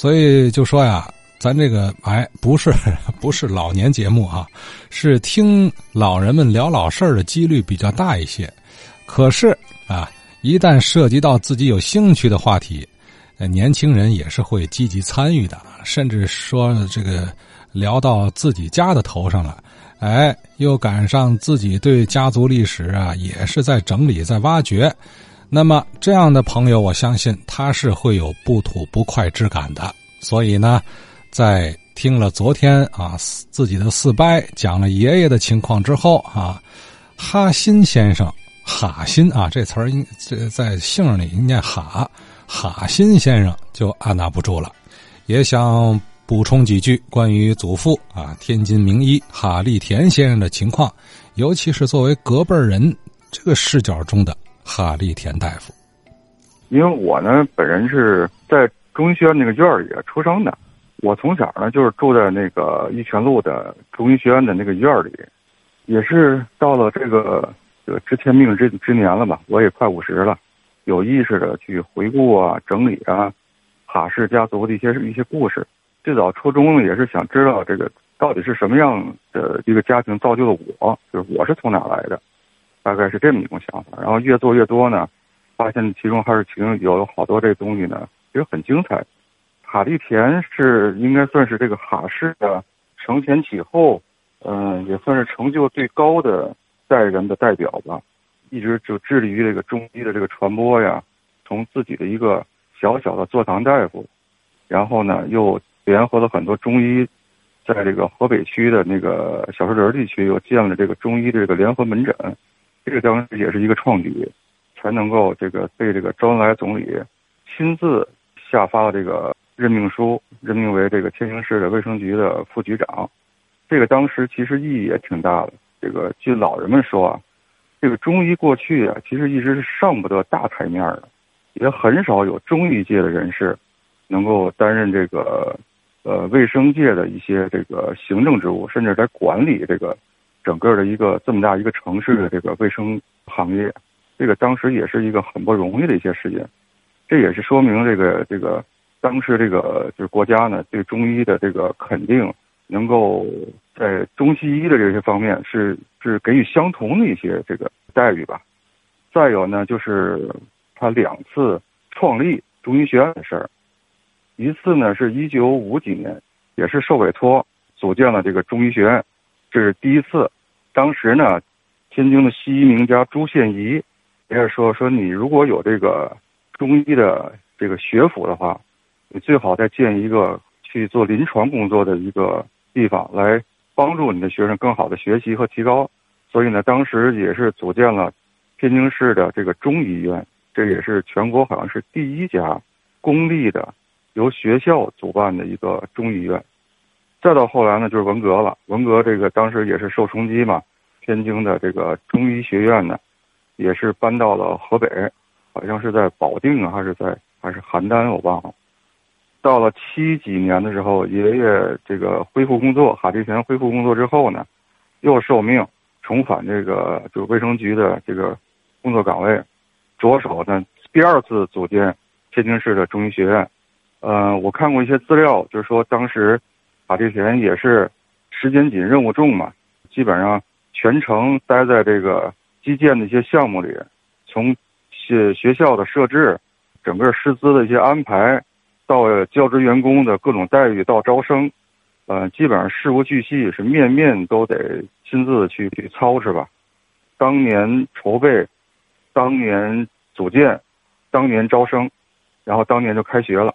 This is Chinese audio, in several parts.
所以就说呀，咱这个哎，不是 不是老年节目啊，是听老人们聊老事儿的几率比较大一些。可是啊，一旦涉及到自己有兴趣的话题，年轻人也是会积极参与的，甚至说这个聊到自己家的头上了。哎，又赶上自己对家族历史啊，也是在整理、在挖掘。那么这样的朋友，我相信他是会有不吐不快之感的。所以呢，在听了昨天啊自己的四伯讲了爷爷的情况之后啊，哈辛先生，哈辛啊这词儿应这在姓里念哈，哈辛先生就按捺不住了，也想。补充几句关于祖父啊，天津名医哈利田先生的情况，尤其是作为隔辈人这个视角中的哈利田大夫。因为我呢，本人是在中医学院那个院儿里出生的，我从小呢就是住在那个玉泉路的中医学院的那个院儿里，也是到了这个这个知天命之之年了吧，我也快五十了，有意识的去回顾啊、整理啊，哈氏家族的一些一些故事。最早初衷呢，也是想知道这个到底是什么样的一个家庭造就了我，就是我是从哪来的，大概是这么一种想法。然后越做越多呢，发现其中还是其中有好多这东西呢，其实很精彩。哈利田是应该算是这个哈氏的承前启后，嗯，也算是成就最高的代人的代表吧。一直就致力于这个中医的这个传播呀，从自己的一个小小的坐堂大夫，然后呢又。联合了很多中医，在这个河北区的那个小树林地区又建了这个中医这个联合门诊，这个当时也是一个创举，才能够这个被这个周恩来总理亲自下发了这个任命书，任命为这个天津市的卫生局的副局长。这个当时其实意义也挺大的。这个据老人们说啊，这个中医过去啊，其实一直是上不得大台面的，也很少有中医界的人士能够担任这个。呃，卫生界的一些这个行政职务，甚至在管理这个整个的一个这么大一个城市的这个卫生行业，这个当时也是一个很不容易的一些事件。这也是说明这个这个当时这个就是国家呢对中医的这个肯定，能够在中西医的这些方面是是给予相同的一些这个待遇吧。再有呢，就是他两次创立中医学院的事儿。一次呢，是一九五几年，也是受委托组建了这个中医学院，这是第一次。当时呢，天津的西医名家朱宪仪也是说说你如果有这个中医的这个学府的话，你最好再建一个去做临床工作的一个地方，来帮助你的学生更好的学习和提高。所以呢，当时也是组建了天津市的这个中医院，这也是全国好像是第一家公立的。由学校主办的一个中医院，再到后来呢，就是文革了。文革这个当时也是受冲击嘛，天津的这个中医学院呢，也是搬到了河北，好像是在保定啊，还是在还是邯郸，我忘了。到了七几年的时候，爷爷这个恢复工作，哈迪田恢复工作之后呢，又受命重返这个就是卫生局的这个工作岗位，着手呢第二次组建天津市的中医学院。嗯，我看过一些资料，就是说当时这些人也是时间紧、任务重嘛，基本上全程待在这个基建的一些项目里，从学学校的设置、整个师资的一些安排，到教职员工的各种待遇，到招生，呃，基本上事无巨细，是面面都得亲自去去操持吧。当年筹备，当年组建，当年招生，然后当年就开学了。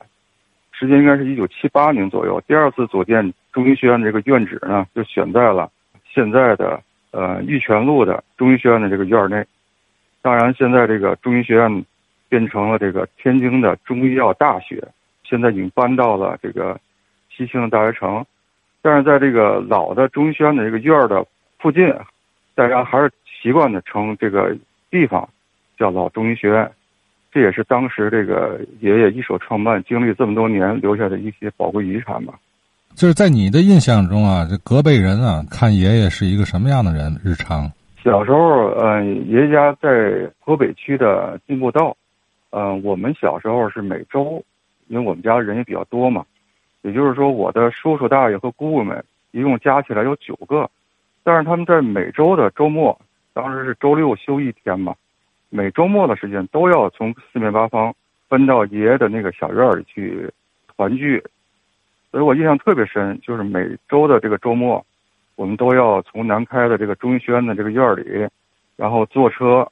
时间应该是一九七八年左右，第二次组建中医学院的这个院址呢，就选在了现在的呃玉泉路的中医学院的这个院内。当然，现在这个中医学院变成了这个天津的中医药大学，现在已经搬到了这个西青的大学城。但是在这个老的中医学院的这个院儿的附近，大家还是习惯的称这个地方叫老中医学院。这也是当时这个爷爷一手创办、经历这么多年留下的一些宝贵遗产吧。就是在你的印象中啊，这隔辈人啊，看爷爷是一个什么样的人？日常小时候，嗯，爷爷家在河北区的进步道，嗯，我们小时候是每周，因为我们家人也比较多嘛，也就是说，我的叔叔大爷和姑姑们一共加起来有九个，但是他们在每周的周末，当时是周六休一天嘛，每周末的时间都要从四面八方奔到爷爷的那个小院里去团聚，所以我印象特别深，就是每周的这个周末，我们都要从南开的这个中医学院的这个院里，然后坐车，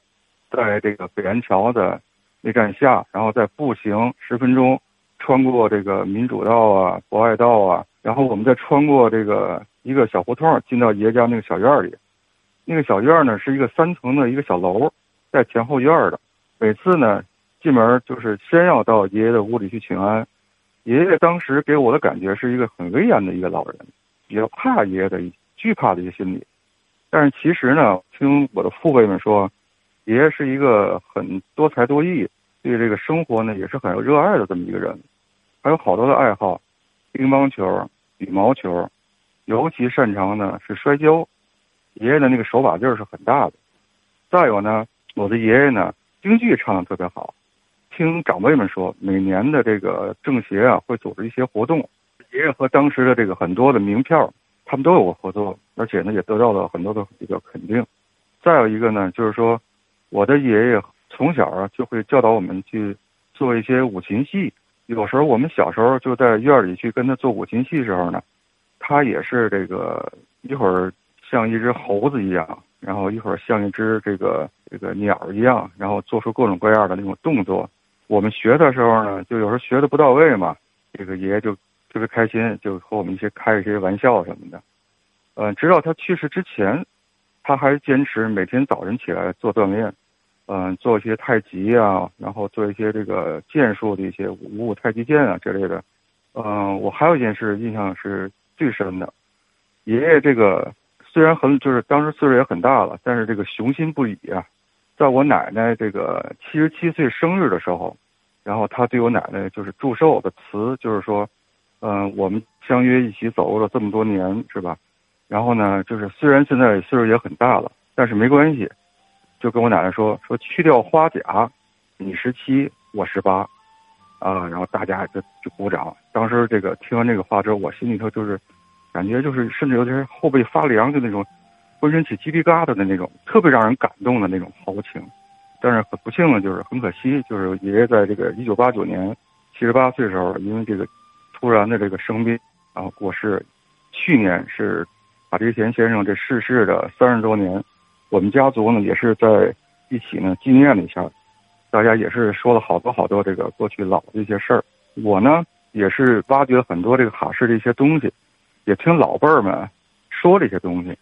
在这个北安桥的那站下，然后再步行十分钟。穿过这个民主道啊、博爱道啊，然后我们再穿过这个一个小胡同，进到爷家那个小院里。那个小院呢是一个三层的一个小楼，在前后院的。每次呢进门就是先要到爷爷的屋里去请安。爷爷当时给我的感觉是一个很威严的一个老人，比较怕爷爷的惧怕的一个心理。但是其实呢，听我的父辈们说，爷爷是一个很多才多艺，对这个生活呢也是很有热爱的这么一个人。还有好多的爱好，乒乓球、羽毛球，尤其擅长呢是摔跤。爷爷的那个手把劲儿是很大的。再有呢，我的爷爷呢京剧唱的特别好。听长辈们说，每年的这个政协啊会组织一些活动，爷爷和当时的这个很多的名票，他们都有过合作，而且呢也得到了很多的比较肯定。再有一个呢，就是说，我的爷爷从小啊就会教导我们去做一些五禽戏。有时候我们小时候就在院里去跟他做五禽戏时候呢，他也是这个一会儿像一只猴子一样，然后一会儿像一只这个这个鸟一样，然后做出各种各样的那种动作。我们学的时候呢，就有时候学的不到位嘛，这个爷爷就特别开心，就和我们一些开一些玩笑什么的。嗯，直到他去世之前，他还坚持每天早晨起来做锻炼。嗯，做一些太极啊，然后做一些这个剑术的一些五五太极剑啊之类的。嗯，我还有一件事印象是最深的，爷爷这个虽然很就是当时岁数也很大了，但是这个雄心不已啊。在我奶奶这个七十七岁生日的时候，然后他对我奶奶就是祝寿的词，就是说，嗯，我们相约一起走过了这么多年，是吧？然后呢，就是虽然现在岁数也很大了，但是没关系。就跟我奶奶说说去掉花甲，你十七我十八，啊，然后大家就就鼓掌。当时这个听完这个话之后，我心里头就是感觉就是甚至有点后背发凉，就那种浑身起鸡皮疙瘩的那种，特别让人感动的那种豪情。但是很不幸的就是很可惜，就是爷爷在这个一九八九年七十八岁的时候，因为这个突然的这个生病，然后过世。去年是马志贤先生这逝世的三十周年。我们家族呢也是在一起呢纪念了一下，大家也是说了好多好多这个过去老的一些事儿。我呢也是挖掘很多这个哈市的一些东西，也听老辈儿们说这些东西，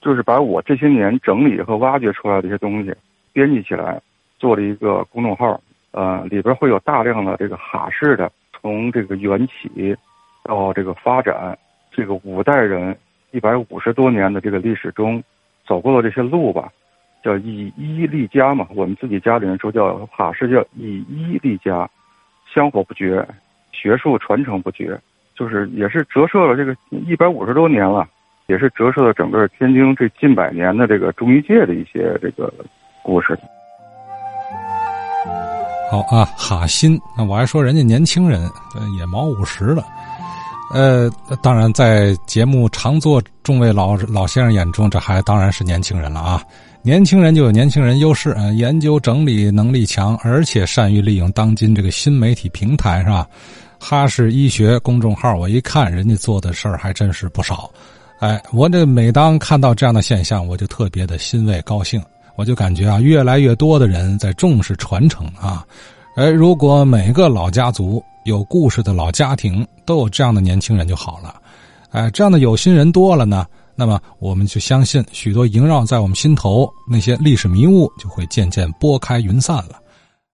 就是把我这些年整理和挖掘出来的一些东西编辑起来，做了一个公众号。呃，里边会有大量的这个哈市的，从这个缘起到这个发展，这个五代人一百五十多年的这个历史中。走过的这些路吧，叫以一立家嘛。我们自己家里人说叫哈是叫以一立家，香火不绝，学术传承不绝，就是也是折射了这个一百五十多年了，也是折射了整个天津这近百年的这个中医界的一些这个故事。好啊，哈新，那我还说人家年轻人也毛五十了。呃，当然，在节目常做众位老老先生眼中，这还当然是年轻人了啊！年轻人就有年轻人优势，呃，研究整理能力强，而且善于利用当今这个新媒体平台，是吧？哈氏医学公众号，我一看人家做的事儿还真是不少。哎，我这每当看到这样的现象，我就特别的欣慰高兴，我就感觉啊，越来越多的人在重视传承啊。哎，如果每个老家族。有故事的老家庭都有这样的年轻人就好了，哎，这样的有心人多了呢，那么我们就相信许多萦绕在我们心头那些历史迷雾就会渐渐拨开云散了。